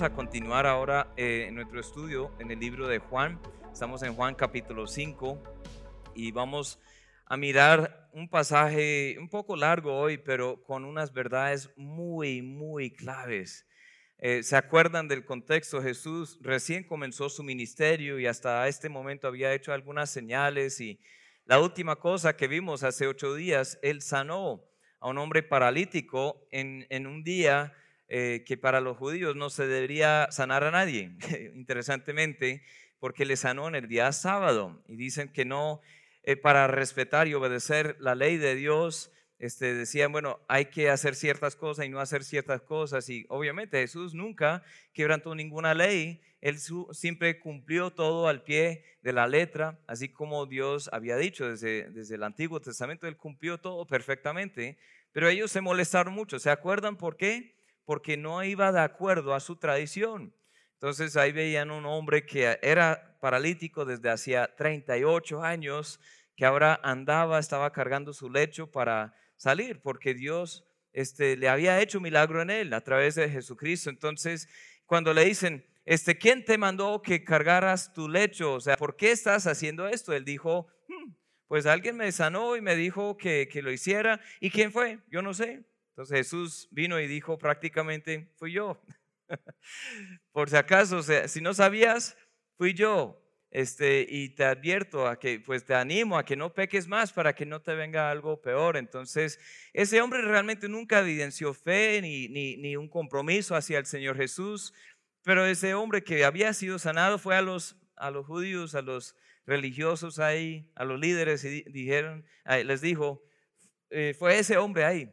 a continuar ahora eh, en nuestro estudio en el libro de Juan. Estamos en Juan capítulo 5 y vamos a mirar un pasaje un poco largo hoy, pero con unas verdades muy, muy claves. Eh, ¿Se acuerdan del contexto? Jesús recién comenzó su ministerio y hasta este momento había hecho algunas señales y la última cosa que vimos hace ocho días, él sanó a un hombre paralítico en, en un día eh, que para los judíos no se debería sanar a nadie, interesantemente, porque le sanó en el día sábado. Y dicen que no, eh, para respetar y obedecer la ley de Dios, este, decían, bueno, hay que hacer ciertas cosas y no hacer ciertas cosas. Y obviamente Jesús nunca quebrantó ninguna ley, él siempre cumplió todo al pie de la letra, así como Dios había dicho desde, desde el Antiguo Testamento, él cumplió todo perfectamente. Pero ellos se molestaron mucho. ¿Se acuerdan por qué? Porque no iba de acuerdo a su tradición. Entonces ahí veían un hombre que era paralítico desde hacía 38 años, que ahora andaba, estaba cargando su lecho para salir, porque Dios este, le había hecho milagro en él a través de Jesucristo. Entonces, cuando le dicen, este, ¿quién te mandó que cargaras tu lecho? O sea, ¿por qué estás haciendo esto? Él dijo, hmm, pues alguien me sanó y me dijo que, que lo hiciera. ¿Y quién fue? Yo no sé. Entonces Jesús vino y dijo prácticamente, fui yo. Por si acaso, si no sabías, fui yo. Este, y te advierto a que, pues te animo a que no peques más para que no te venga algo peor. Entonces, ese hombre realmente nunca evidenció fe ni, ni, ni un compromiso hacia el Señor Jesús, pero ese hombre que había sido sanado fue a los, a los judíos, a los religiosos ahí, a los líderes y dijeron, les dijo, eh, fue ese hombre ahí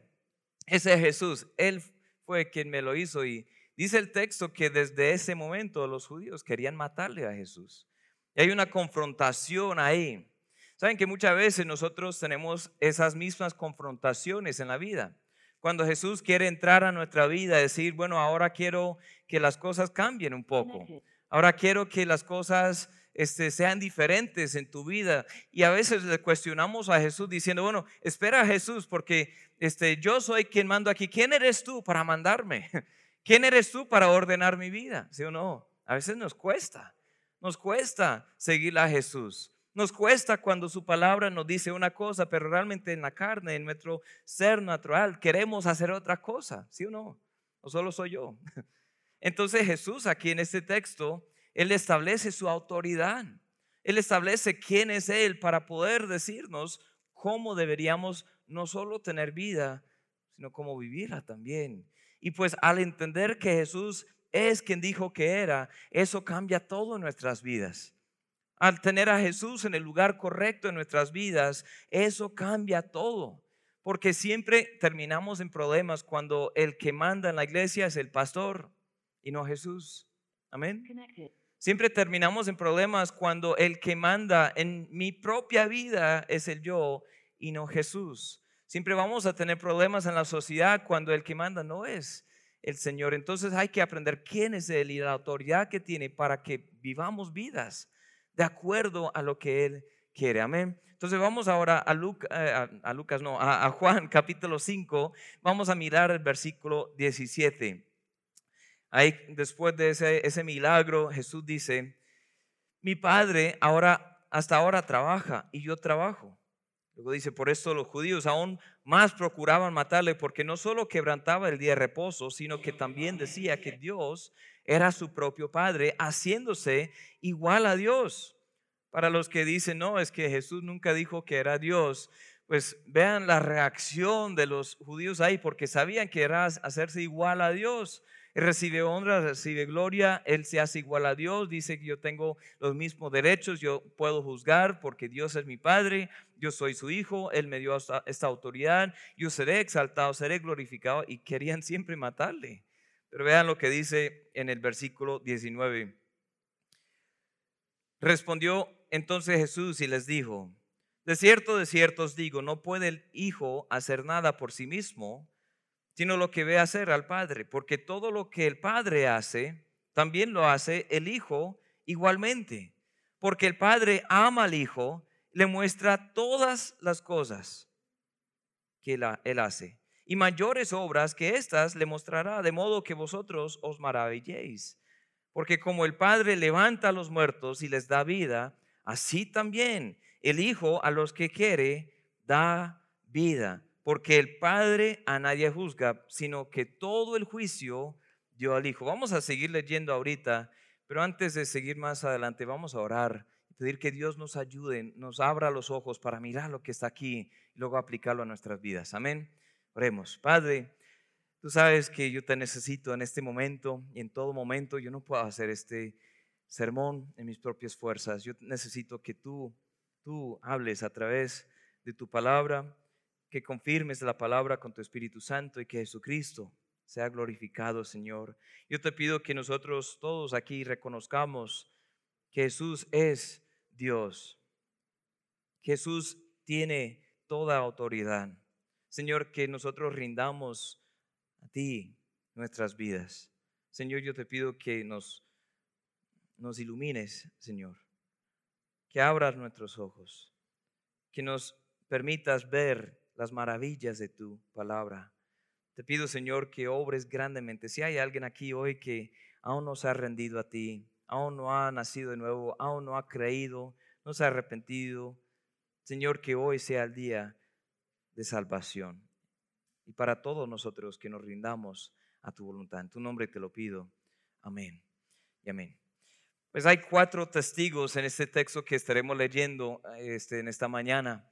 ese Jesús, Él fue quien me lo hizo y dice el texto que desde ese momento los judíos querían matarle a Jesús. Y hay una confrontación ahí. Saben que muchas veces nosotros tenemos esas mismas confrontaciones en la vida. Cuando Jesús quiere entrar a nuestra vida, decir, bueno, ahora quiero que las cosas cambien un poco. Ahora quiero que las cosas este, sean diferentes en tu vida. Y a veces le cuestionamos a Jesús diciendo, bueno, espera Jesús porque este, yo soy quien mando aquí. ¿Quién eres tú para mandarme? ¿Quién eres tú para ordenar mi vida? ¿Sí o no? A veces nos cuesta, nos cuesta seguir a Jesús. Nos cuesta cuando su palabra nos dice una cosa, pero realmente en la carne, en nuestro ser natural, queremos hacer otra cosa, ¿sí o no? ¿O solo soy yo? Entonces Jesús aquí en este texto él establece su autoridad. Él establece quién es Él para poder decirnos cómo deberíamos no solo tener vida, sino cómo vivirla también. Y pues al entender que Jesús es quien dijo que era, eso cambia todo en nuestras vidas. Al tener a Jesús en el lugar correcto en nuestras vidas, eso cambia todo. Porque siempre terminamos en problemas cuando el que manda en la iglesia es el pastor y no Jesús. Amén. Siempre terminamos en problemas cuando el que manda en mi propia vida es el yo y no Jesús. Siempre vamos a tener problemas en la sociedad cuando el que manda no es el Señor. Entonces hay que aprender quién es Él y la autoridad que tiene para que vivamos vidas de acuerdo a lo que Él quiere. Amén. Entonces vamos ahora a, eh, a, Lucas, no, a, a Juan capítulo 5. Vamos a mirar el versículo 17. Ahí, después de ese, ese milagro, Jesús dice, mi padre ahora, hasta ahora trabaja y yo trabajo. Luego dice, por esto los judíos aún más procuraban matarle porque no solo quebrantaba el día de reposo, sino que también decía que Dios era su propio Padre, haciéndose igual a Dios. Para los que dicen, no, es que Jesús nunca dijo que era Dios, pues vean la reacción de los judíos ahí, porque sabían que era hacerse igual a Dios. Recibe honra, recibe gloria, Él se hace igual a Dios, dice que yo tengo los mismos derechos, yo puedo juzgar porque Dios es mi Padre, yo soy su Hijo, Él me dio esta, autoridad, yo seré exaltado, seré glorificado y querían siempre matarle. Pero vean lo que dice en el versículo 19. Respondió entonces Jesús y les dijo, de cierto, de cierto os digo, no puede el Hijo hacer nada por sí mismo, sino lo que ve hacer al Padre, porque todo lo que el Padre hace, también lo hace el Hijo igualmente, porque el Padre ama al Hijo, le muestra todas las cosas que él hace, y mayores obras que éstas le mostrará, de modo que vosotros os maravilléis. Porque como el Padre levanta a los muertos y les da vida, así también el Hijo a los que quiere da vida. Porque el Padre a nadie juzga, sino que todo el juicio dio al Hijo. Vamos a seguir leyendo ahorita, pero antes de seguir más adelante, vamos a orar pedir que Dios nos ayude, nos abra los ojos para mirar lo que está aquí y luego aplicarlo a nuestras vidas. Amén. Oremos. Padre, tú sabes que yo te necesito en este momento y en todo momento. Yo no puedo hacer este sermón en mis propias fuerzas. Yo necesito que tú, tú hables a través de tu palabra, que confirmes la palabra con tu Espíritu Santo y que Jesucristo sea glorificado, Señor. Yo te pido que nosotros todos aquí reconozcamos que Jesús es Dios. Jesús tiene toda autoridad. Señor, que nosotros rindamos a ti nuestras vidas. Señor, yo te pido que nos, nos ilumines, Señor, que abras nuestros ojos, que nos permitas ver las maravillas de tu palabra. Te pido, Señor, que obres grandemente. Si hay alguien aquí hoy que aún no se ha rendido a ti, aún no ha nacido de nuevo, aún no ha creído, no se ha arrepentido, Señor, que hoy sea el día de salvación. Y para todos nosotros que nos rindamos a tu voluntad. En tu nombre te lo pido. Amén. Y amén. Pues hay cuatro testigos en este texto que estaremos leyendo este, en esta mañana.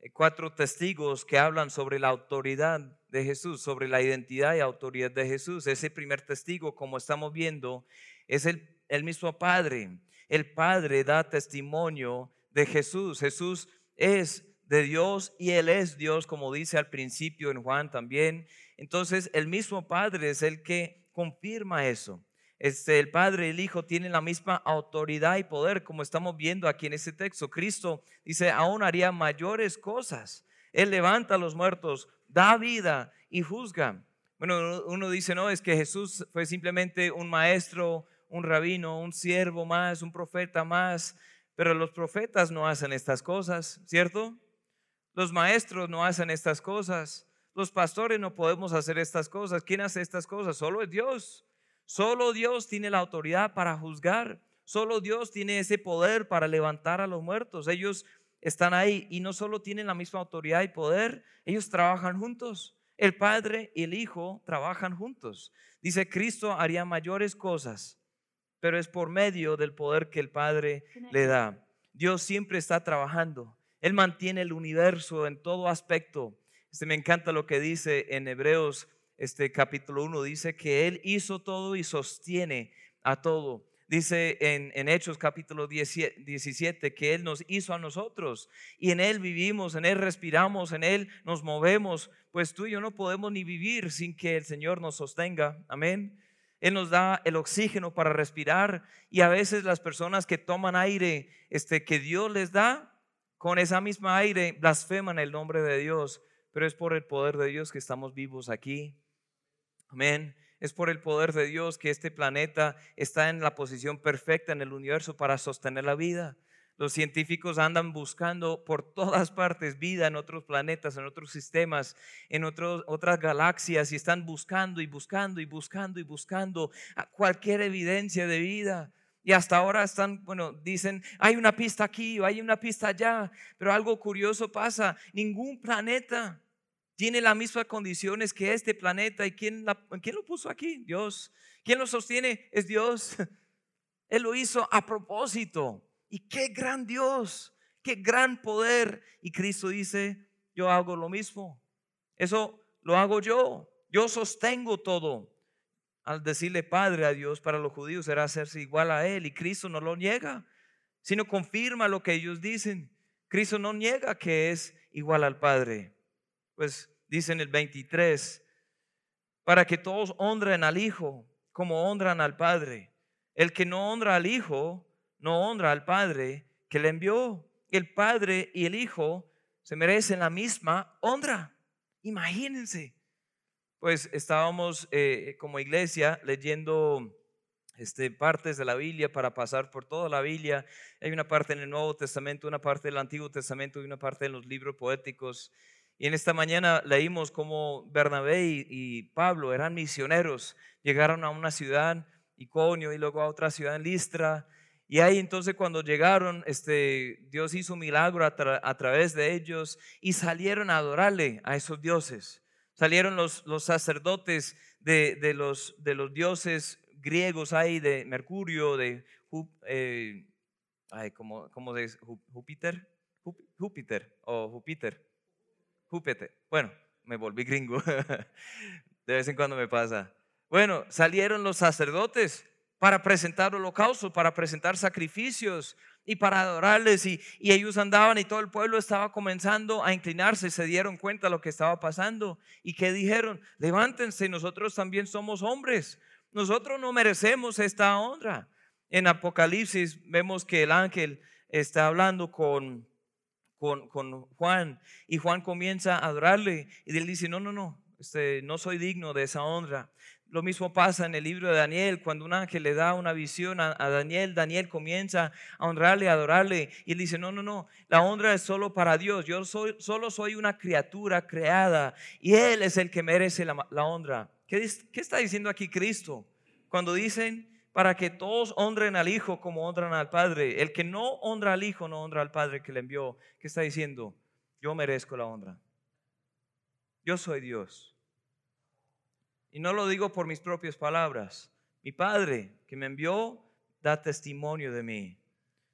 Eh, cuatro testigos que hablan sobre la autoridad de Jesús, sobre la identidad y autoridad de Jesús. Ese primer testigo, como estamos viendo, es el, el mismo Padre. El Padre da testimonio de Jesús. Jesús es de Dios y Él es Dios, como dice al principio en Juan también. Entonces el mismo Padre es el que confirma eso. Este, el Padre y el Hijo tienen la misma autoridad y poder, como estamos viendo aquí en este texto. Cristo dice, aún haría mayores cosas. Él levanta a los muertos, da vida y juzga. Bueno, uno dice, no, es que Jesús fue simplemente un maestro, un rabino, un siervo más, un profeta más, pero los profetas no hacen estas cosas, ¿cierto? Los maestros no hacen estas cosas. Los pastores no podemos hacer estas cosas. ¿Quién hace estas cosas? Solo es Dios. Solo Dios tiene la autoridad para juzgar. Solo Dios tiene ese poder para levantar a los muertos. Ellos están ahí y no solo tienen la misma autoridad y poder, ellos trabajan juntos. El Padre y el Hijo trabajan juntos. Dice, Cristo haría mayores cosas, pero es por medio del poder que el Padre le da. Dios siempre está trabajando. Él mantiene el universo en todo aspecto. Este, me encanta lo que dice en Hebreos este capítulo 1, dice que Él hizo todo y sostiene a todo. Dice en, en, Hechos capítulo 17 que Él nos hizo a nosotros y en Él vivimos, en Él respiramos, en Él nos movemos. Pues tú y yo no podemos ni vivir sin que el Señor nos sostenga. Amén. Él nos da el oxígeno para respirar y a veces las personas que toman aire este, que Dios les da, con esa misma aire blasfeman el nombre de Dios, pero es por el poder de Dios que estamos vivos aquí. Amén. Es por el poder de Dios que este planeta está en la posición perfecta en el universo para sostener la vida. Los científicos andan buscando por todas partes vida en otros planetas, en otros sistemas, en otras galaxias y están buscando y buscando y buscando y buscando cualquier evidencia de vida. Y hasta ahora están, bueno, dicen, hay una pista aquí o hay una pista allá, pero algo curioso pasa, ningún planeta tiene las mismas condiciones que este planeta. ¿Y quién, quién lo puso aquí? Dios. ¿Quién lo sostiene? Es Dios. Él lo hizo a propósito. Y qué gran Dios, qué gran poder. Y Cristo dice, yo hago lo mismo. Eso lo hago yo. Yo sostengo todo al decirle Padre a Dios para los judíos era hacerse igual a Él y Cristo no lo niega, sino confirma lo que ellos dicen. Cristo no niega que es igual al Padre. Pues dice en el 23, para que todos honren al Hijo como honran al Padre. El que no honra al Hijo, no honra al Padre que le envió. El Padre y el Hijo se merecen la misma honra. Imagínense pues estábamos eh, como iglesia leyendo este, partes de la Biblia para pasar por toda la Biblia. Hay una parte en el Nuevo Testamento, una parte del Antiguo Testamento y una parte en los libros poéticos. Y en esta mañana leímos cómo Bernabé y, Pablo eran misioneros, llegaron a una ciudad, Iconio, y luego a otra ciudad Listra. Y ahí entonces cuando llegaron, este, Dios hizo milagro a, través de ellos y salieron a adorarle a esos dioses. Salieron los, los sacerdotes de, de, los, de los dioses griegos ahí, de Mercurio, de eh, ay, como, como de Júpiter, Júpiter o Júpiter, Júpiter. Bueno, me volví gringo. De vez en cuando me pasa. Bueno, salieron los sacerdotes para presentar holocaustos, para presentar sacrificios y para adorarles. Y, y, ellos andaban y todo el pueblo estaba comenzando a inclinarse, se dieron cuenta de lo que estaba pasando. ¿Y qué dijeron? Levántense, nosotros también somos hombres. Nosotros no merecemos esta honra. En Apocalipsis vemos que el ángel está hablando con, con, Juan y Juan comienza a adorarle y él dice, no, no, no, este, no soy digno de esa honra. Lo mismo pasa en el libro de Daniel, cuando un ángel le da una visión a, Daniel, Daniel comienza a honrarle, a adorarle, y él dice, no, no, no, la honra es solo para Dios, yo soy, solo soy una criatura creada, y Él es el que merece la, la honra. ¿Qué, ¿Qué está diciendo aquí Cristo? Cuando dicen, para que todos honren al Hijo como honran al Padre. El que no honra al Hijo no honra al Padre que le envió. ¿Qué está diciendo? Yo merezco la honra. Yo soy Dios. Y no lo digo por mis propias palabras. Mi Padre que me envió da testimonio de mí.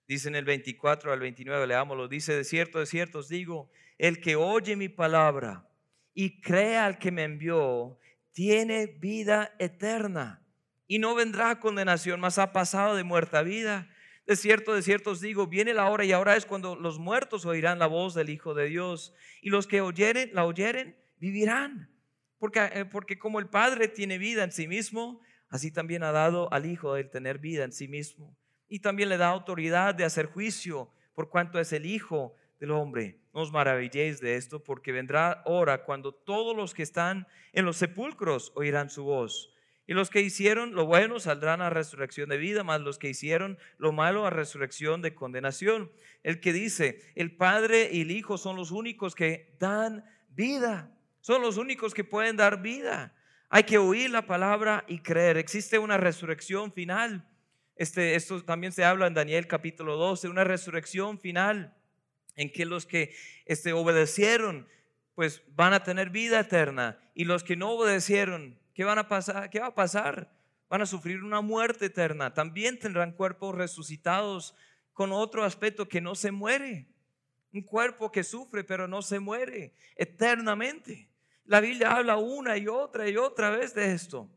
Dice en el 24 al 29, leámoslo, dice, de cierto, de cierto os digo, el que oye mi palabra y crea al que me envió, tiene vida eterna y no vendrá condenación, mas ha pasado de muerte a vida. De cierto, de cierto os digo, viene la hora y ahora es cuando los muertos oirán la voz del Hijo de Dios. Y los que oyeren, la oyeren, vivirán. Porque, eh, porque como el Padre tiene vida en sí mismo, así también ha dado al Hijo el tener vida en sí mismo. Y también le da autoridad de hacer juicio por cuanto es el Hijo del hombre. No os maravilléis de esto, porque vendrá hora cuando todos los que están en los sepulcros oirán su voz y los que hicieron lo bueno saldrán a resurrección de vida, más los que hicieron lo malo a resurrección de condenación. El que dice, el Padre y el Hijo son los únicos que dan vida, son los únicos que pueden dar vida. Hay que oír la palabra y creer. Existe una resurrección final. Este, esto también se habla en Daniel capítulo 12, una resurrección final en que los que este, obedecieron, pues van a tener vida eterna y los que no obedecieron ¿Qué van a pasar? ¿Qué va a pasar? Van a sufrir una muerte eterna. También tendrán cuerpos resucitados con otro aspecto que no se muere. Un cuerpo que sufre pero no se muere eternamente. La Biblia habla una y otra y otra vez de esto.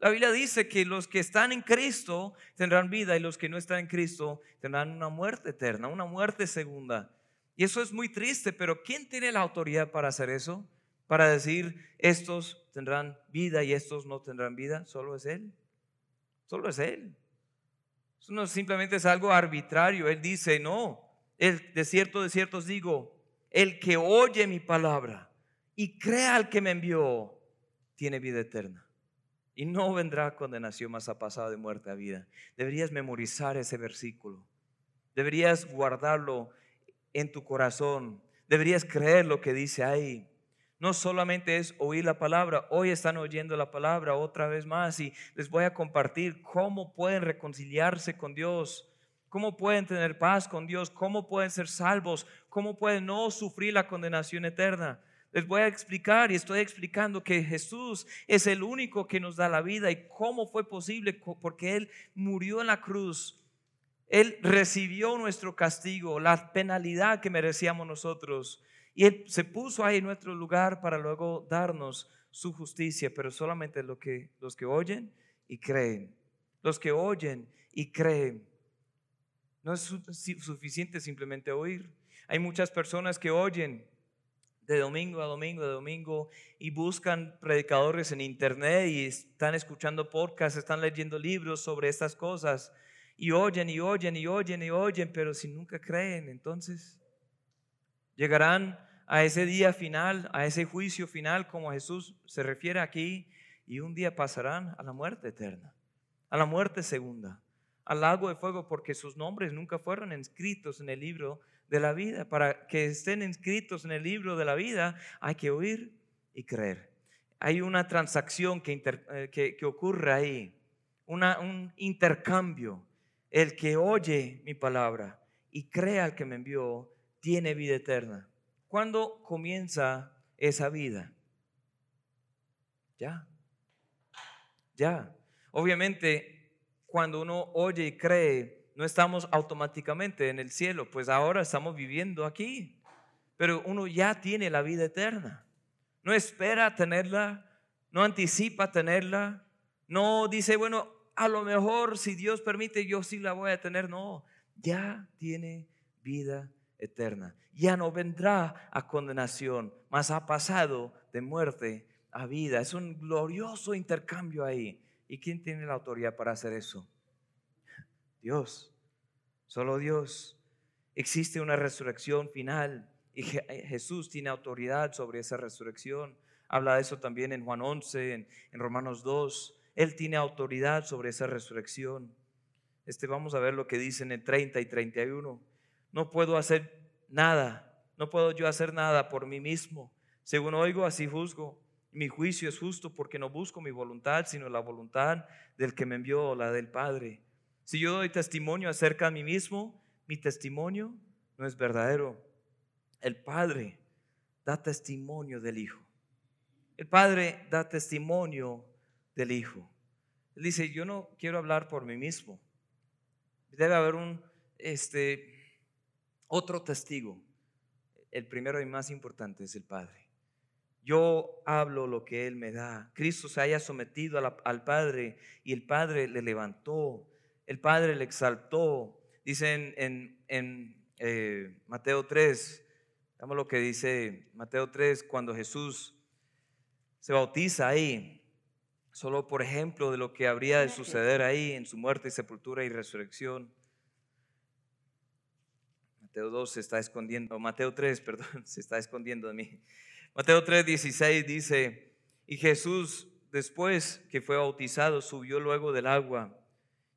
La Biblia dice que los que están en Cristo tendrán vida y los que no están en Cristo tendrán una muerte eterna, una muerte segunda. Y eso es muy triste, pero ¿quién tiene la autoridad para hacer eso? Para decir, estos tendrán vida y estos no tendrán vida, solo es Él. Solo es Él. Eso no simplemente es algo arbitrario. Él dice, no, el, de cierto, de cierto os digo, el que oye mi palabra y crea al que me envió, tiene vida eterna. Y no vendrá condenación más a pasado de muerte a vida. Deberías memorizar ese versículo. Deberías guardarlo en tu corazón. Deberías creer lo que dice ahí no solamente es oír la palabra, hoy están oyendo la palabra otra vez más y les voy a compartir cómo pueden reconciliarse con Dios, cómo pueden tener paz con Dios, cómo pueden ser salvos, cómo pueden no sufrir la condenación eterna. Les voy a explicar y estoy explicando que Jesús es el único que nos da la vida y cómo fue posible porque Él murió en la cruz. Él recibió nuestro castigo, la penalidad que merecíamos nosotros. Y Él se puso ahí en nuestro lugar para luego darnos su justicia, pero solamente lo que, los que oyen y creen. Los que oyen y creen. No es suficiente simplemente oír. Hay muchas personas que oyen de domingo a domingo, de domingo, y buscan predicadores en internet y están escuchando podcasts, están leyendo libros sobre estas cosas, y oyen y oyen y oyen y oyen, pero si nunca creen, entonces Llegarán a ese día final, a ese juicio final, como Jesús se refiere aquí, y un día pasarán a la muerte eterna, a la muerte segunda, al lago de fuego, porque sus nombres nunca fueron inscritos en el libro de la vida. Para que estén inscritos en el libro de la vida hay que oír y creer. Hay una transacción que, eh, que, ocurre ahí, un intercambio. El que oye mi palabra y crea al que me envió, tiene vida eterna. ¿Cuándo comienza esa vida? Ya. Ya. Obviamente, cuando uno oye y cree, no estamos automáticamente en el cielo, pues ahora estamos viviendo aquí. Pero uno ya tiene la vida eterna. No espera tenerla, no anticipa tenerla, no dice, bueno, a lo mejor si Dios permite yo sí la voy a tener. No, ya tiene vida eterna. Ya no vendrá a condenación, mas ha pasado de muerte a vida. Es un glorioso intercambio ahí. ¿Y quién tiene la autoridad para hacer eso? Dios, solo Dios. Existe una resurrección final y eh, Jesús tiene autoridad sobre esa resurrección. Habla de eso también en Juan 11, en, Romanos 2. Él tiene autoridad sobre esa resurrección. Este, vamos a ver lo que dice en el 30 y 31. No puedo hacer nada, no puedo yo hacer nada por mí mismo. Según oigo, así juzgo. Mi juicio es justo porque no busco mi voluntad, sino la voluntad del que me envió, la del Padre. Si yo doy testimonio acerca de mí mismo, mi testimonio no es verdadero. El Padre da testimonio del Hijo. El Padre da testimonio del Hijo. Él dice, yo no quiero hablar por mí mismo. Debe haber un, este, otro testigo. El primero y más importante es el Padre. Yo hablo lo que Él me da. Cristo se haya sometido al Padre y el Padre le levantó. El Padre le exaltó. Dice en, eh, Mateo 3, veamos lo que dice Mateo 3, cuando Jesús se bautiza ahí. Solo por ejemplo de lo que habría de suceder ahí en su muerte, sepultura y resurrección. Mateo 2 se está escondiendo, Mateo 3, perdón, se está escondiendo de mí. Mateo 3, 16 dice, y Jesús después que fue bautizado subió luego del agua.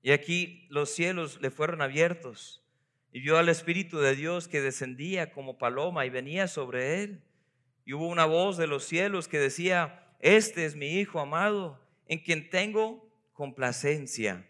Y aquí los cielos le fueron abiertos y vio al Espíritu de Dios que descendía como paloma y venía sobre él. Y hubo una voz de los cielos que decía, este es mi Hijo amado en quien tengo complacencia.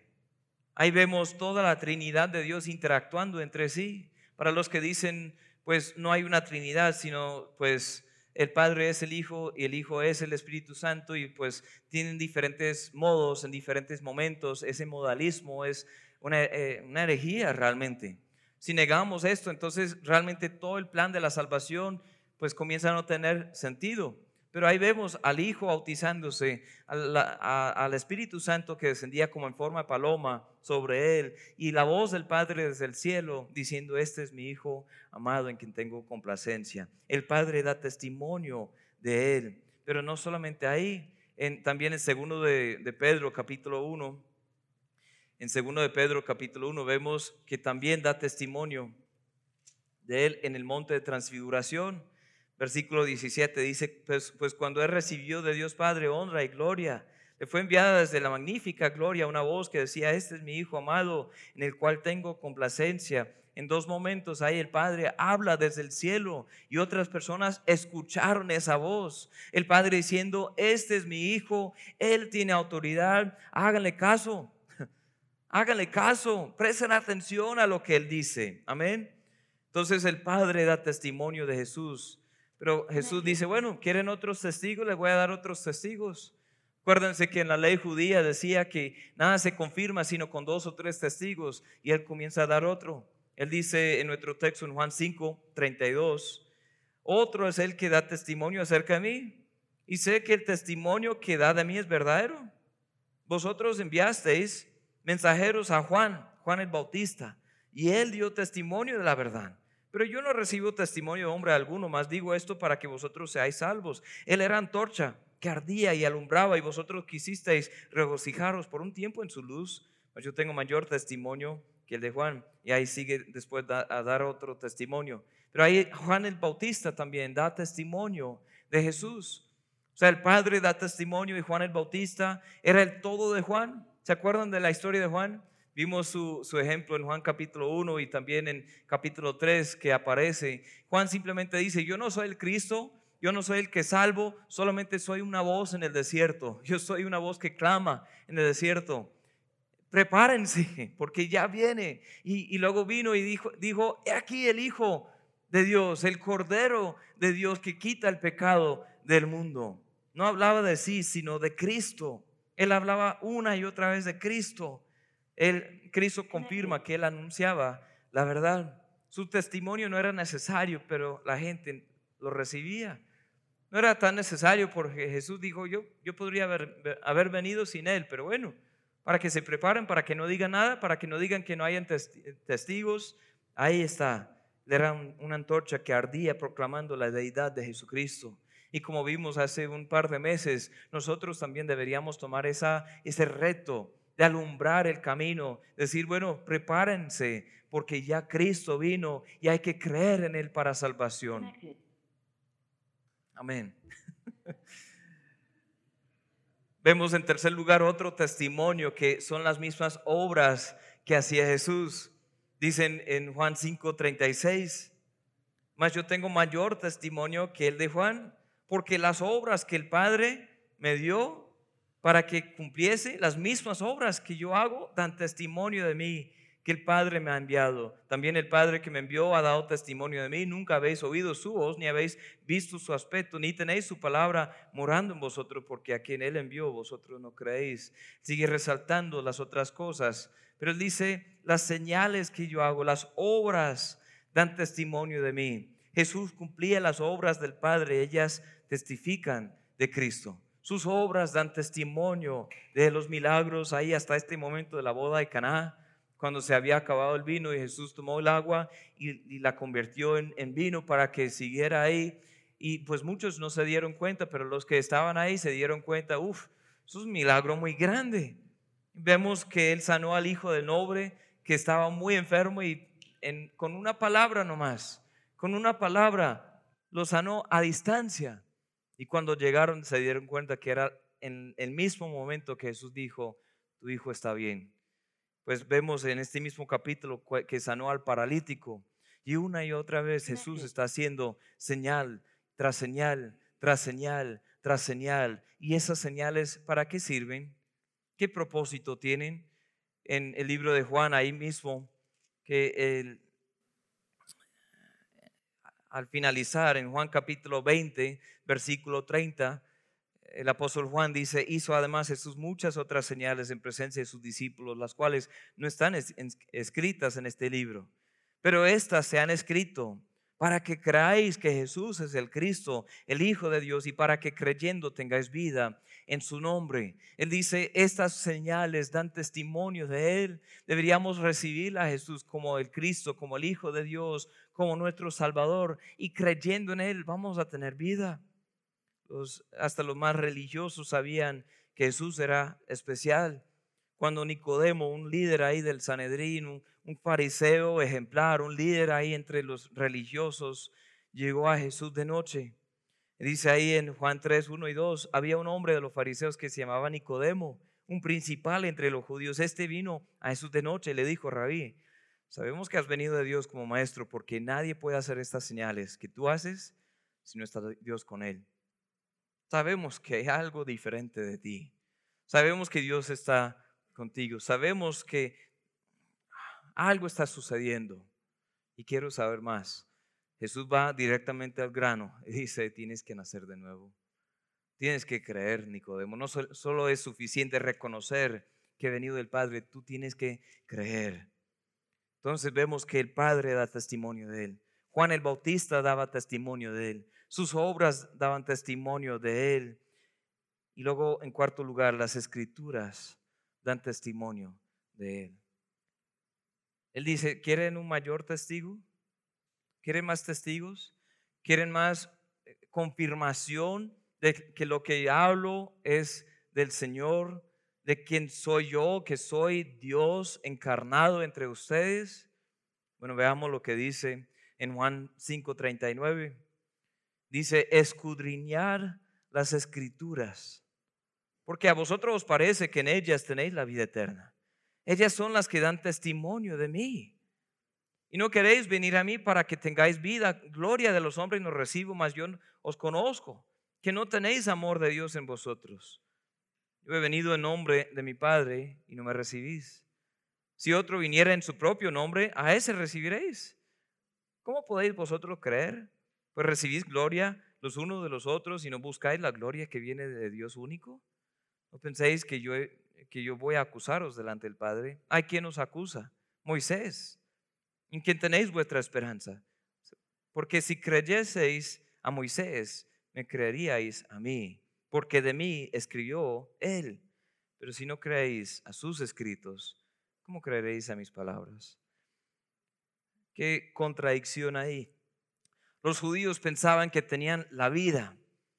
Ahí vemos toda la Trinidad de Dios interactuando entre sí. Para los que dicen, pues no hay una Trinidad, sino pues el Padre es el Hijo y el Hijo es el Espíritu Santo y pues tienen diferentes modos en diferentes momentos. Ese modalismo es una, eh, herejía realmente. Si negamos esto, entonces realmente todo el plan de la salvación pues comienza a no tener sentido. Pero ahí vemos al Hijo bautizándose, al, Espíritu Santo que descendía como en forma de paloma sobre él, y la voz del Padre desde el cielo diciendo, este es mi Hijo amado en quien tengo complacencia. El Padre da testimonio de él, pero no solamente ahí, en, también en segundo de, de Pedro capítulo 1, en segundo de Pedro capítulo 1 vemos que también da testimonio de él en el monte de transfiguración Versículo 17 dice, pues, pues, cuando él recibió de Dios Padre honra y gloria, le fue enviada desde la magnífica gloria una voz que decía, este es mi Hijo amado, en el cual tengo complacencia. En dos momentos ahí el Padre habla desde el cielo y otras personas escucharon esa voz. El Padre diciendo, este es mi Hijo, Él tiene autoridad, háganle caso, háganle caso, presten atención a lo que Él dice. Amén. Entonces el Padre da testimonio de Jesús pero Jesús dice, bueno, ¿quieren otros testigos? Les voy a dar otros testigos. Acuérdense que en la ley judía decía que nada se confirma sino con dos o tres testigos y él comienza a dar otro. Él dice en nuestro texto en Juan 5, 32, otro es el que da testimonio acerca de mí y sé que el testimonio que da de mí es verdadero. Vosotros enviasteis mensajeros a Juan, Juan el Bautista, y él dio testimonio de la verdad. Pero yo no recibo testimonio de hombre alguno, más digo esto para que vosotros seáis salvos. Él era antorcha que ardía y alumbraba y vosotros quisisteis regocijaros por un tiempo en su luz. Pues yo tengo mayor testimonio que el de Juan. Y ahí sigue después a dar otro testimonio. Pero ahí Juan el Bautista también da testimonio de Jesús. O sea, el Padre da testimonio y Juan el Bautista era el todo de Juan. ¿Se acuerdan de la historia de Juan? Vimos su, su, ejemplo en Juan capítulo 1 y también en capítulo 3 que aparece. Juan simplemente dice, yo no soy el Cristo, yo no soy el que salvo, solamente soy una voz en el desierto. Yo soy una voz que clama en el desierto. Prepárense, porque ya viene. Y, y luego vino y dijo, dijo, he aquí el Hijo de Dios, el Cordero de Dios que quita el pecado del mundo. No hablaba de sí, sino de Cristo. Él hablaba una y otra vez de Cristo. El Cristo confirma que él anunciaba la verdad. Su testimonio no era necesario, pero la gente lo recibía. No era tan necesario porque Jesús dijo, yo, yo podría haber, haber venido sin él, pero bueno, para que se preparen, para que no digan nada, para que no digan que no hayan testigos, ahí está. Era una antorcha que ardía proclamando la deidad de Jesucristo. Y como vimos hace un par de meses, nosotros también deberíamos tomar esa, ese reto de alumbrar el camino, decir, bueno, prepárense porque ya Cristo vino y hay que creer en Él para salvación. Amén. Vemos en tercer lugar otro testimonio que son las mismas obras que hacía Jesús. Dicen en Juan 5:36, mas yo tengo mayor testimonio que el de Juan, porque las obras que el Padre me dio para que cumpliese las mismas obras que yo hago, dan testimonio de mí que el Padre me ha enviado. También el Padre que me envió ha dado testimonio de mí. Nunca habéis oído su voz, ni habéis visto su aspecto, ni tenéis su palabra morando en vosotros, porque a quien Él envió vosotros no creéis. Sigue resaltando las otras cosas. Pero Él dice, las señales que yo hago, las obras dan testimonio de mí. Jesús cumplía las obras del Padre, ellas testifican de Cristo. Sus obras dan testimonio de los milagros ahí hasta este momento de la boda de Caná, cuando se había acabado el vino y Jesús tomó el agua y, la convirtió en, vino para que siguiera ahí. Y pues muchos no se dieron cuenta, pero los que estaban ahí se dieron cuenta, uff, es un milagro muy grande. Vemos que él sanó al hijo del noble que estaba muy enfermo y con una palabra nomás, con una palabra lo sanó a distancia. Y cuando llegaron se dieron cuenta que era en el mismo momento que Jesús dijo, tu hijo está bien. Pues vemos en este mismo capítulo que sanó al paralítico. Y una y otra vez Jesús está haciendo señal tras señal, tras señal, tras señal. ¿Y esas señales para qué sirven? ¿Qué propósito tienen? En el libro de Juan, ahí mismo, que el, al finalizar en Juan capítulo 20, versículo 30, el apóstol Juan dice, hizo además Jesús muchas otras señales en presencia de sus discípulos, las cuales no están escritas en este libro, pero estas se han escrito para que creáis que Jesús es el Cristo, el Hijo de Dios, y para que creyendo tengáis vida en su nombre. Él dice, estas señales dan testimonio de Él. Deberíamos recibir a Jesús como el Cristo, como el Hijo de Dios, como nuestro Salvador, y creyendo en Él vamos a tener vida. hasta los más religiosos sabían que Jesús era especial. Cuando Nicodemo, un líder ahí del Sanedrín, un, fariseo ejemplar, un líder ahí entre los religiosos, llegó a Jesús de noche. Dice ahí en Juan 3, 1 y 2, había un hombre de los fariseos que se llamaba Nicodemo, un principal entre los judíos. Este vino a Jesús de noche y le dijo, rabí, sabemos que has venido de Dios como maestro porque nadie puede hacer estas señales que tú haces si no está Dios con él. Sabemos que hay algo diferente de ti. Sabemos que Dios está contigo. Sabemos que algo está sucediendo y quiero saber más. Jesús va directamente al grano y dice, tienes que nacer de nuevo. Tienes que creer, Nicodemo. No solo es suficiente reconocer que he venido del Padre, tú tienes que creer. Entonces vemos que el Padre da testimonio de él. Juan el Bautista daba testimonio de él. Sus obras daban testimonio de él. Y luego, en cuarto lugar, las escrituras dan testimonio de él. Él dice, ¿quieren un mayor testigo? ¿Quieren más testigos? ¿Quieren más eh, confirmación de que lo que hablo es del Señor, de quien soy yo, que soy Dios encarnado entre ustedes? Bueno, veamos lo que dice en Juan 5:39. Dice, escudriñar las escrituras, porque a vosotros os parece que en ellas tenéis la vida eterna Ellas son las que dan testimonio de mí. Y no queréis venir a mí para que tengáis vida. Gloria de los hombres no recibo, mas yo os conozco, que no tenéis amor de Dios en vosotros. Yo he venido en nombre de mi Padre y no me recibís. Si otro viniera en su propio nombre, a ese recibiréis. ¿Cómo podéis vosotros creer? Pues recibís gloria los unos de los otros y no buscáis la gloria que viene de Dios único. ¿No penséis que yo, que yo voy a acusaros delante del Padre? Hay quien os acusa, Moisés, en quien tenéis vuestra esperanza. Porque si creyeseis a Moisés, me creeríais a mí, porque de mí escribió él. Pero si no creéis a sus escritos, ¿cómo creeréis a mis palabras? Qué contradicción ahí. Los judíos pensaban que tenían la vida,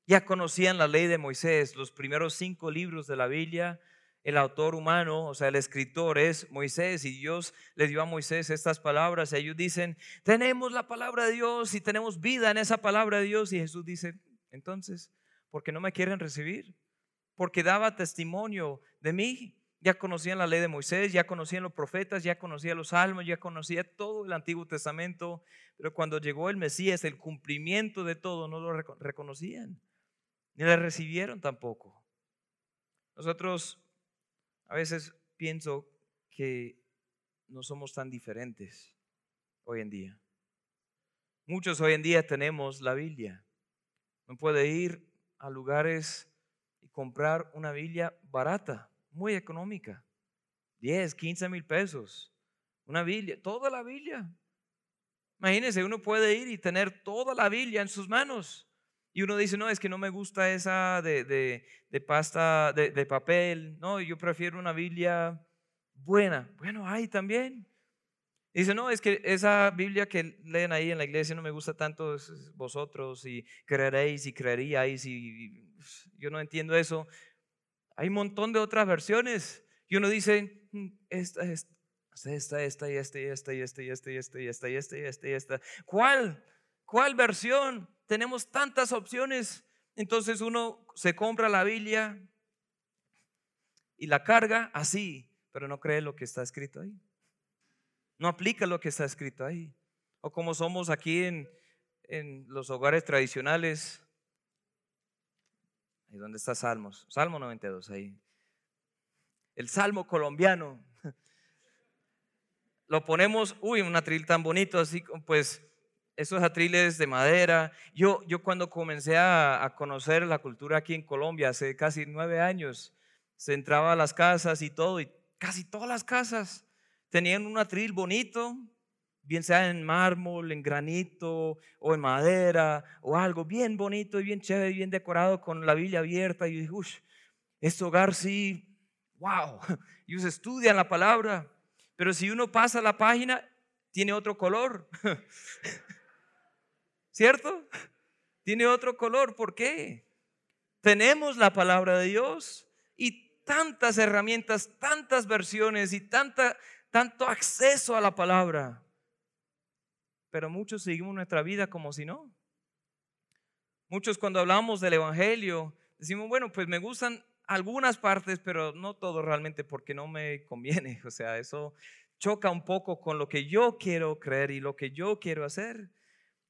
ya conocían la ley de Moisés, los primeros cinco libros de la Biblia, el autor humano, o sea, el escritor es Moisés y Dios le dio a Moisés estas palabras. Ellos dicen, tenemos la palabra de Dios y tenemos vida en esa palabra de Dios. Y Jesús dice, entonces, ¿por qué no me quieren recibir? Porque daba testimonio de mí. Ya conocían la ley de Moisés, ya conocían los profetas, ya conocían los salmos, ya conocía todo el Antiguo Testamento, pero cuando llegó el Mesías, el cumplimiento de todo, no lo reconocían, ni le recibieron tampoco. Nosotros a veces pienso que no somos tan diferentes hoy en día. Muchos hoy en día tenemos la Biblia. No puede ir a lugares y comprar una Biblia barata muy económica. 10, 15 mil pesos. Una Biblia, toda la Biblia. Imagínense, uno puede ir y tener toda la Biblia en sus manos. Y uno dice, no, es que no me gusta esa de, de, pasta, de, de, papel. No, yo prefiero una Biblia buena. Bueno, hay también. Dice, no, es que esa Biblia que leen ahí en la iglesia no me gusta tanto vosotros y creeréis y creeríais y yo no entiendo eso. Hay un montón de otras versiones. Y uno dice, mm, esta, esta, esta, esta, y esta, y esta, y esta, y esta, y esta, y esta, y esta, y esta, y esta. ¿Cuál? ¿Cuál versión? Tenemos tantas opciones. Entonces uno se compra la Biblia y la carga así, pero no cree lo que está escrito ahí. No aplica lo que está escrito ahí. O como somos aquí en, en los hogares tradicionales, ¿Y dónde está Salmos? Salmo 92, ahí. El Salmo colombiano. Lo ponemos, uy, un atril tan bonito, así pues esos atriles de madera. Yo, yo cuando comencé a, a, conocer la cultura aquí en Colombia, hace casi nueve años, se entraba a las casas y todo, y casi todas las casas tenían un atril bonito, bien sea en mármol, en granito o en madera o algo bien bonito y bien chévere, bien decorado con la Biblia abierta. Y yo dije, uff, este hogar sí, wow. Ellos estudian la palabra, pero si uno pasa la página, tiene otro color. ¿Cierto? Tiene otro color. ¿Por qué? Tenemos la palabra de Dios y tantas herramientas, tantas versiones y tanta, tanto acceso a la palabra pero muchos seguimos nuestra vida como si no. Muchos cuando hablamos del Evangelio decimos, bueno, pues me gustan algunas partes, pero no todo realmente porque no me conviene. O sea, eso choca un poco con lo que yo quiero creer y lo que yo quiero hacer.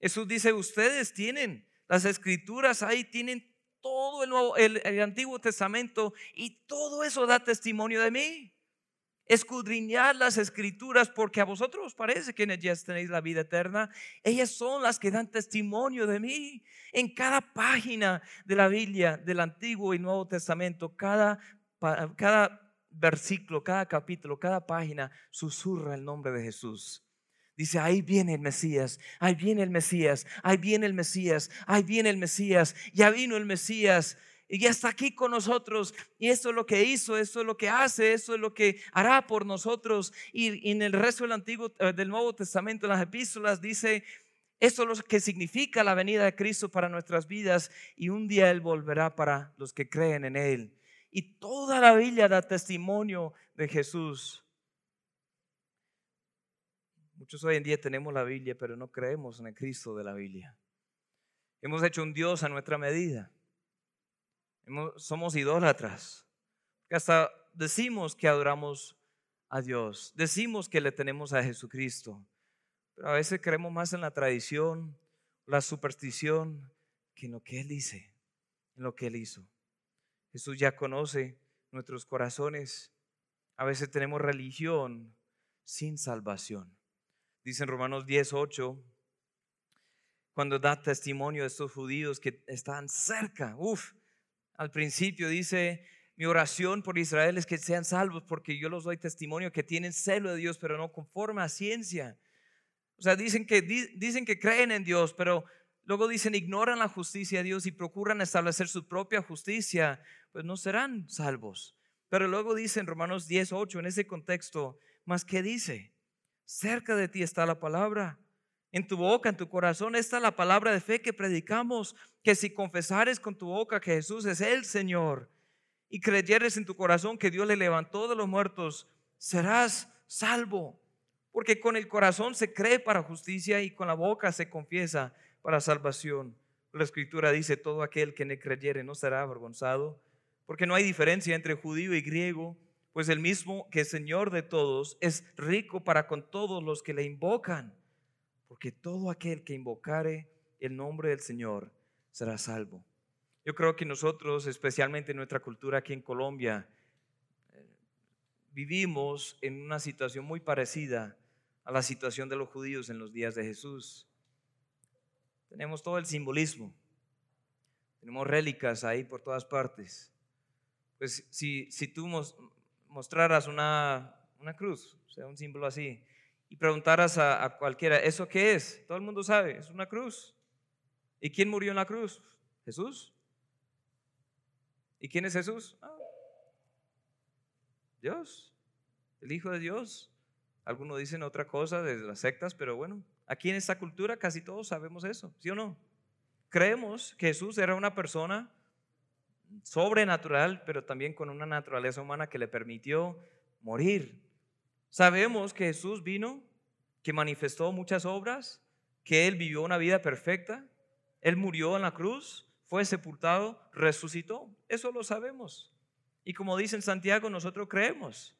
Jesús dice, ustedes tienen las escrituras ahí, tienen todo el, nuevo, el, el Antiguo Testamento y todo eso da testimonio de mí escudriñar las escrituras porque a vosotros os parece que en ellas tenéis la vida eterna. Ellas son las que dan testimonio de mí. En cada página de la Biblia, del Antiguo y Nuevo Testamento, cada, cada versículo, cada capítulo, cada página susurra el nombre de Jesús. Dice, ahí viene el Mesías, ahí viene el Mesías, ahí viene el Mesías, ahí viene el Mesías, ya vino el Mesías y está aquí con nosotros. Y esto es lo que hizo, esto es lo que hace, esto es lo que hará por nosotros. Y, en el resto del Antiguo, eh, del Nuevo Testamento, en las epístolas, dice, esto es lo que significa la venida de Cristo para nuestras vidas. Y un día Él volverá para los que creen en Él. Y toda la Biblia da testimonio de Jesús. Muchos hoy en día tenemos la Biblia, pero no creemos en el Cristo de la Biblia. Hemos hecho un Dios a nuestra medida somos idólatras. Hasta decimos que adoramos a Dios. Decimos que le tenemos a Jesucristo, pero a veces creemos más en la tradición, la superstición, que en lo que Él dice, en lo que Él hizo. Jesús ya conoce nuestros corazones. A veces tenemos religión sin salvación. Dice en Romanos 18, cuando da testimonio de estos judíos que están cerca, uff, al principio dice, mi oración por Israel es que sean salvos porque yo los doy testimonio que tienen celo de Dios, pero no conforme a ciencia. O sea, dicen que, dicen que creen en Dios, pero luego dicen ignoran la justicia de Dios y procuran establecer su propia justicia, pues no serán salvos. Pero luego dice en Romanos 18, en ese contexto, más que dice, cerca de ti está la palabra, en tu boca, en tu corazón está la palabra de fe que predicamos, que si confesares con tu boca que Jesús es el Señor y creyeres en tu corazón que Dios le levantó de los muertos, serás salvo. Porque con el corazón se cree para justicia y con la boca se confiesa para salvación. La escritura dice, todo aquel que le creyere no será avergonzado, porque no hay diferencia entre judío y griego, pues el mismo que es Señor de todos es rico para con todos los que le invocan, porque todo aquel que invocare el nombre del Señor será salvo. Yo creo que nosotros, especialmente en nuestra cultura aquí en Colombia, eh, vivimos en una situación muy parecida a la situación de los judíos en los días de Jesús. Tenemos todo el simbolismo, tenemos rélicas ahí por todas partes. Pues si, si tú mostraras una, una cruz, o sea, un símbolo así, y preguntaras a, a cualquiera, ¿eso qué es? Todo el mundo sabe, es una cruz. ¿Y quién murió en la cruz? Jesús. ¿Y quién es Jesús? Ah, Dios, el Hijo de Dios. Algunos dicen otra cosa de las sectas, pero bueno, aquí en esta cultura casi todos sabemos eso, ¿sí o no? Creemos que Jesús era una persona sobrenatural, pero también con una naturaleza humana que le permitió morir. Sabemos que Jesús vino, que manifestó muchas obras, que Él vivió una vida perfecta, Él murió en la cruz, fue sepultado, resucitó. Eso lo sabemos. Y como dice en Santiago, nosotros creemos,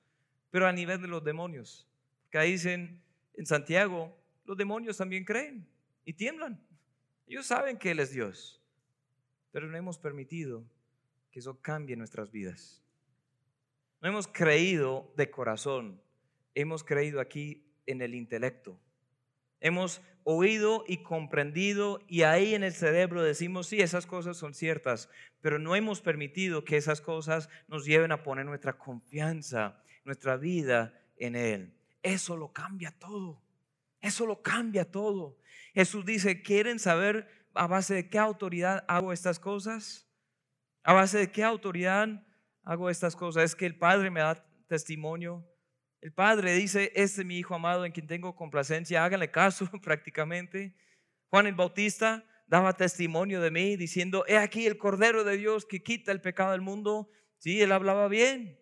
pero a nivel de los demonios. Que ahí dicen en Santiago, los demonios también creen y tiemblan. Ellos saben que Él es Dios, pero no hemos permitido que eso cambie nuestras vidas. No hemos creído de corazón, hemos creído aquí en el intelecto. Hemos oído y comprendido y ahí en el cerebro decimos, sí, esas cosas son ciertas, pero no hemos permitido que esas cosas nos lleven a poner nuestra confianza, nuestra vida en Él. Eso lo cambia todo. Eso lo cambia todo. Jesús dice, ¿quieren saber a base de qué autoridad hago estas cosas? ¿A base de qué autoridad hago estas cosas? Es que el Padre me da testimonio el Padre dice, este es mi Hijo amado en quien tengo complacencia, háganle caso prácticamente. Juan el Bautista daba testimonio de mí diciendo, he aquí el Cordero de Dios que quita el pecado del mundo. Sí, él hablaba bien.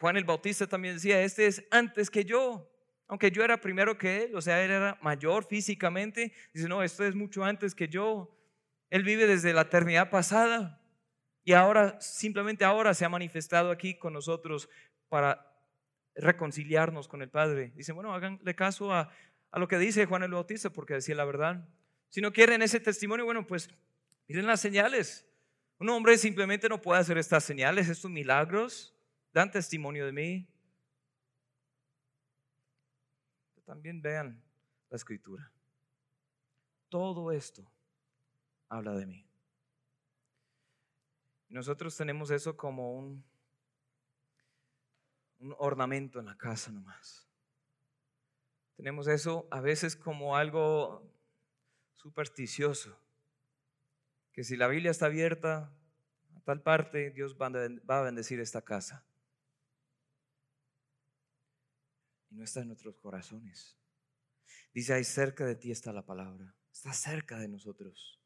Juan el Bautista también decía, este es antes que yo, aunque yo era primero que él, o sea, él era mayor físicamente. Dice, no, esto es mucho antes que yo. Él vive desde la eternidad pasada y ahora, simplemente ahora se ha manifestado aquí con nosotros para reconciliarnos con el Padre. Dicen, bueno, háganle caso a, a lo que dice Juan el Bautista, porque decía la verdad. Si no quieren ese testimonio, bueno, pues miren las señales. Un hombre simplemente no puede hacer estas señales, estos milagros, dan testimonio de mí. También vean la escritura. Todo esto habla de mí. Nosotros tenemos eso como un un ornamento en la casa nomás. Tenemos eso a veces como algo supersticioso, que si la Biblia está abierta a tal parte, Dios va a bendecir esta casa. Y no está en nuestros corazones. Dice, ahí cerca de ti está la palabra, está cerca de nosotros,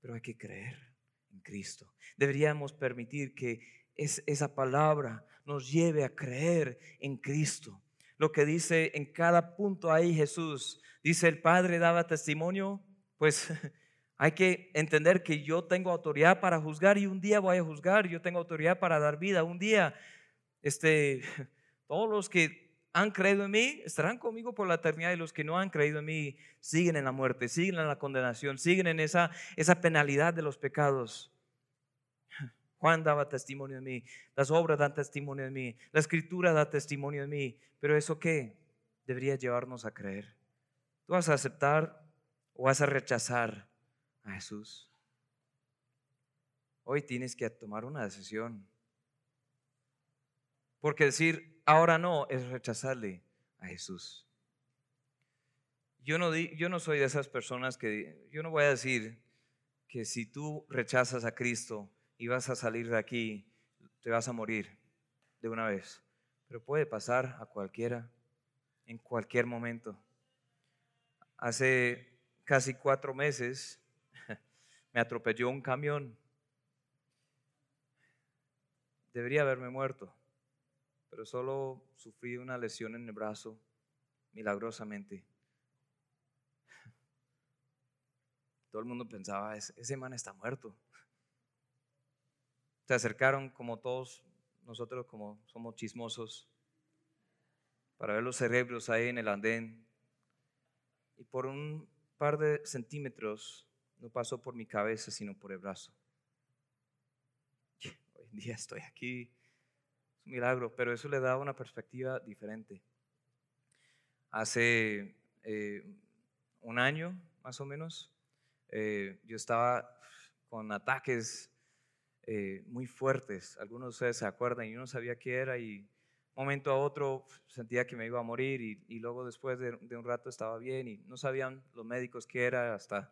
pero hay que creer en Cristo. Deberíamos permitir que es, esa palabra nos lleve a creer en Cristo. Lo que dice en cada punto ahí Jesús, dice el Padre daba testimonio, pues hay que entender que yo tengo autoridad para juzgar y un día voy a juzgar, yo tengo autoridad para dar vida, un día este Todos los que han creído en mí estarán conmigo por la eternidad y los que no han creído en mí siguen en la muerte, siguen en la condenación, siguen en esa, esa penalidad de los pecados. Juan daba testimonio de mí, las obras dan testimonio de mí, la escritura da testimonio de mí, pero eso qué debería llevarnos a creer. ¿Tú vas a aceptar o vas a rechazar a Jesús? Hoy tienes que tomar una decisión. Porque decir ahora no es rechazarle a Jesús. Yo no, yo no soy de esas personas que, yo no voy a decir que si tú rechazas a Cristo y vas a salir de aquí, te vas a morir de una vez. Pero puede pasar a cualquiera, en cualquier momento. Hace casi cuatro meses me atropelló un camión. Debería haberme muerto pero solo sufrí una lesión en el brazo milagrosamente. Todo el mundo pensaba, ese man está muerto. Se acercaron como todos nosotros, como somos chismosos, para ver los cerebros ahí en el andén. Y por un par de centímetros no pasó por mi cabeza, sino por el brazo. Hoy en día estoy aquí milagro, pero eso le da una perspectiva diferente. Hace eh, un año, más o menos, eh, yo estaba con ataques eh, muy fuertes. Algunos de ustedes se acuerdan, y yo no sabía qué era y momento a otro sentía que me iba a morir y, luego después de, de, un rato estaba bien y no sabían los médicos qué era hasta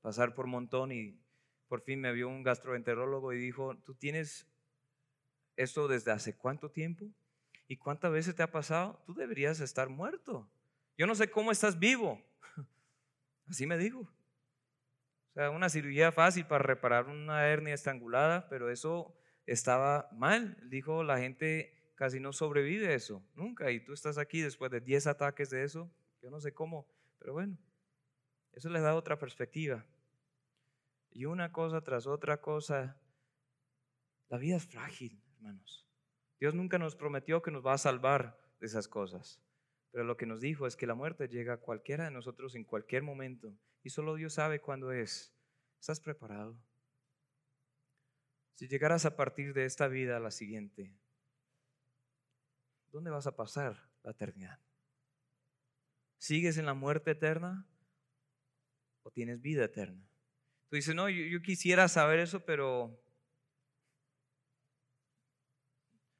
pasar por montón y por fin me vio un gastroenterólogo y dijo, tú tienes esto desde hace cuánto tiempo? ¿Y cuántas veces te ha pasado? Tú deberías estar muerto. Yo no sé cómo estás vivo. Así me dijo. O sea, una cirugía fácil para reparar una hernia estrangulada, pero eso estaba mal. Dijo, la gente casi no sobrevive a eso, nunca. Y tú estás aquí después de 10 ataques de eso. Yo no sé cómo, pero bueno, eso les da otra perspectiva. Y una cosa tras otra cosa, la vida es frágil hermanos. Dios nunca nos prometió que nos va a salvar de esas cosas. Pero lo que nos dijo es que la muerte llega a cualquiera de nosotros en cualquier momento. Y solo Dios sabe cuándo es. ¿Estás preparado? Si llegaras a partir de esta vida a la siguiente, ¿dónde vas a pasar la eternidad? ¿Sigues en la muerte eterna o tienes vida eterna? Tú dices, no, yo, yo quisiera saber eso, pero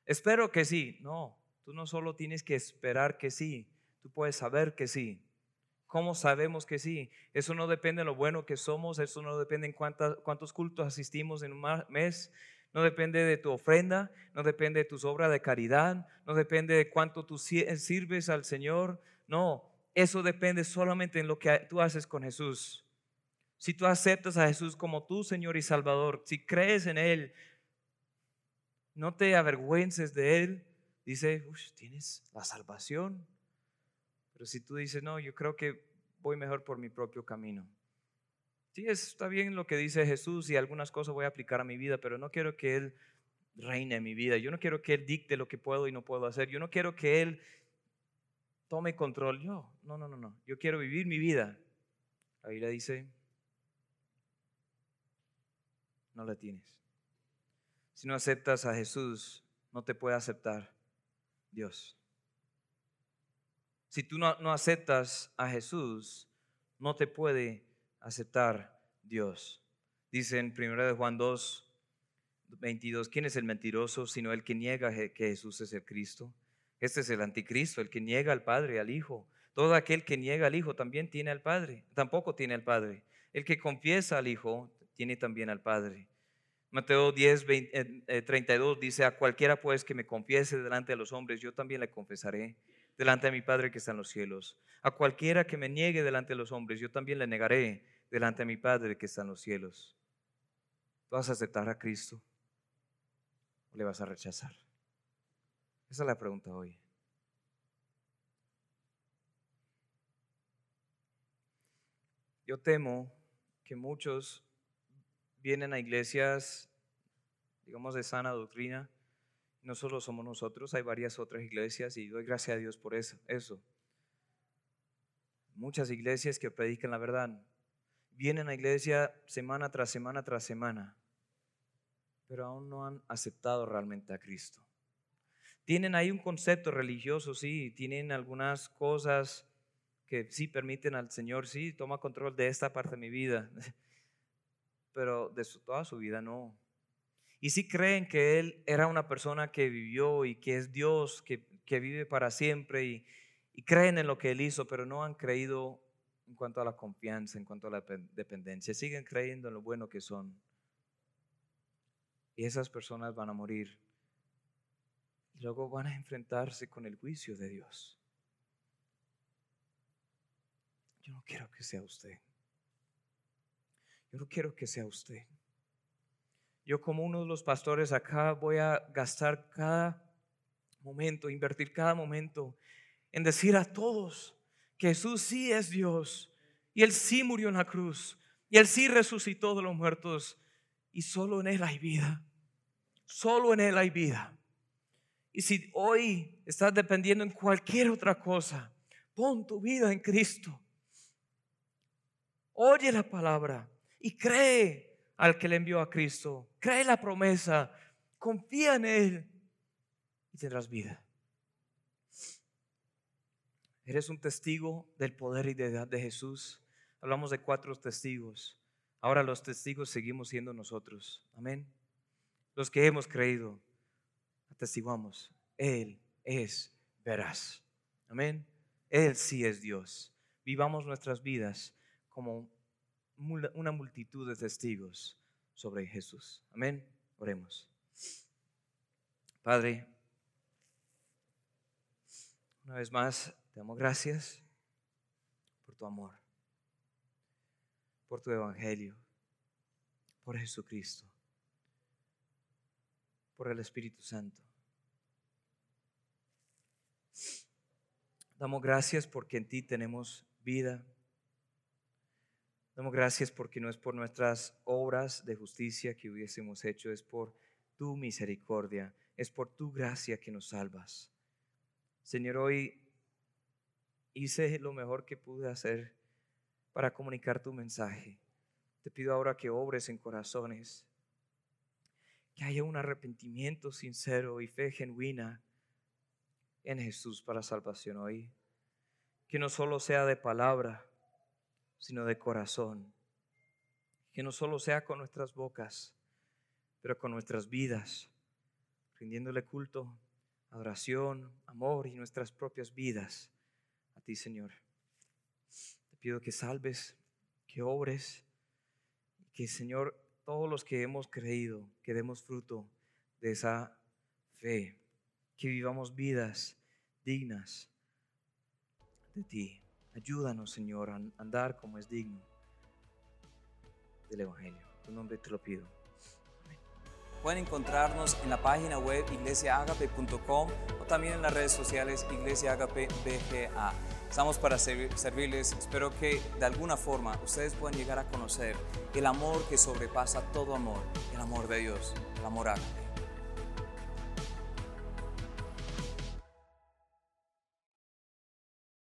Espero que sí. No, tú no solo tienes que esperar que sí, tú puedes saber que sí. ¿Cómo sabemos que sí? Eso no depende de lo bueno que somos, eso no depende en cuántos cultos asistimos en un mes, no depende de tu ofrenda, no depende de tus obras de caridad, no depende de cuánto tú sirves al Señor. No, eso depende solamente en lo que tú haces con Jesús. Si tú aceptas a Jesús como tu Señor y Salvador, si crees en Él, no te avergüences de Él. Dice, tienes la salvación. Pero si tú dices, no, yo creo que voy mejor por mi propio camino. Sí, está bien lo que dice Jesús y algunas cosas voy a aplicar a mi vida, pero no quiero que Él reine en mi vida. Yo no quiero que Él dicte lo que puedo y no puedo hacer. Yo no quiero que Él tome control. Yo, no, no, no, no. Yo quiero vivir mi vida. La Biblia dice, no la tienes. Si no aceptas a Jesús, no te puede aceptar Dios. Si tú no, aceptas a Jesús, no te puede aceptar Dios. Dice en 1 de Juan 2, 22, ¿quién es el mentiroso sino el que niega que Jesús es el Cristo? Este es el anticristo, el que niega al Padre, al Hijo. Todo aquel que niega al Hijo también tiene al Padre, tampoco tiene al Padre. El que confiesa al Hijo tiene también al Padre. Mateo 10, 32 dice, a cualquiera pues que me confiese delante de los hombres, yo también le confesaré delante de mi Padre que está en los cielos. A cualquiera que me niegue delante de los hombres, yo también le negaré delante de mi Padre que está en los cielos. ¿Tú vas a aceptar a Cristo o le vas a rechazar? Esa es la pregunta hoy. Yo temo que muchos vienen a iglesias, digamos, de sana doctrina No solo somos nosotros, hay varias otras iglesias y doy gracias a Dios por eso. eso. Muchas iglesias que predican la verdad. Vienen a iglesia semana tras semana tras semana, pero aún no han aceptado realmente a Cristo. Tienen ahí un concepto religioso, sí, tienen algunas cosas que sí permiten al Señor, sí, toma control de esta parte de mi vida, pero de toda su vida no. Y sí creen que Él era una persona que vivió y que es Dios, que, vive para siempre y, y creen en lo que Él hizo, pero no han creído en cuanto a la confianza, en cuanto a la dependencia. Siguen creyendo en lo bueno que son. Y esas personas van a morir. Y luego van a enfrentarse con el juicio de Dios. Yo no quiero que sea usted. Yo no quiero que sea usted. Yo como uno de los pastores acá voy a gastar cada momento, invertir cada momento en decir a todos que Jesús sí es Dios y Él sí murió en la cruz y Él sí resucitó de los muertos y solo en Él hay vida. Solo en Él hay vida. Y si hoy estás dependiendo en cualquier otra cosa, pon tu vida en Cristo. Oye la palabra y cree al que le envió a Cristo. Cree la promesa, confía en Él y tendrás vida. Eres un testigo del poder y de de Jesús. Hablamos de cuatro testigos. Ahora los testigos seguimos siendo nosotros. Amén. Los que hemos creído, atestiguamos. Él es veraz. Amén. Él sí es Dios. Vivamos nuestras vidas como una multitud de testigos sobre Jesús. Amén. Oremos. Padre, una vez más te damos gracias por tu amor, por tu evangelio, por Jesucristo, por el Espíritu Santo. Damos gracias porque en ti tenemos vida Damos gracias porque no es por nuestras obras de justicia que hubiésemos hecho, es por tu misericordia, es por tu gracia que nos salvas. Señor, hoy hice lo mejor que pude hacer para comunicar tu mensaje. Te pido ahora que obres en corazones, que haya un arrepentimiento sincero y fe genuina en Jesús para salvación hoy. Que no solo sea de palabra, sino de corazón. Que no solo sea con nuestras bocas, pero con nuestras vidas, rindiéndole culto, adoración, amor y nuestras propias vidas a ti, Señor. Te pido que salves, que obres, que, Señor, todos los que hemos creído, que demos fruto de esa fe, que vivamos vidas dignas de ti. Ayúdanos, Señor, a andar como es digno del Evangelio. En tu nombre te lo pido. Pueden encontrarnos en la página web iglesiaagape.com o también en las redes sociales Iglesia BGA. Estamos para servirles. Espero que de alguna forma ustedes puedan llegar a conocer el amor que sobrepasa todo amor, el amor de Dios, el amor ágape.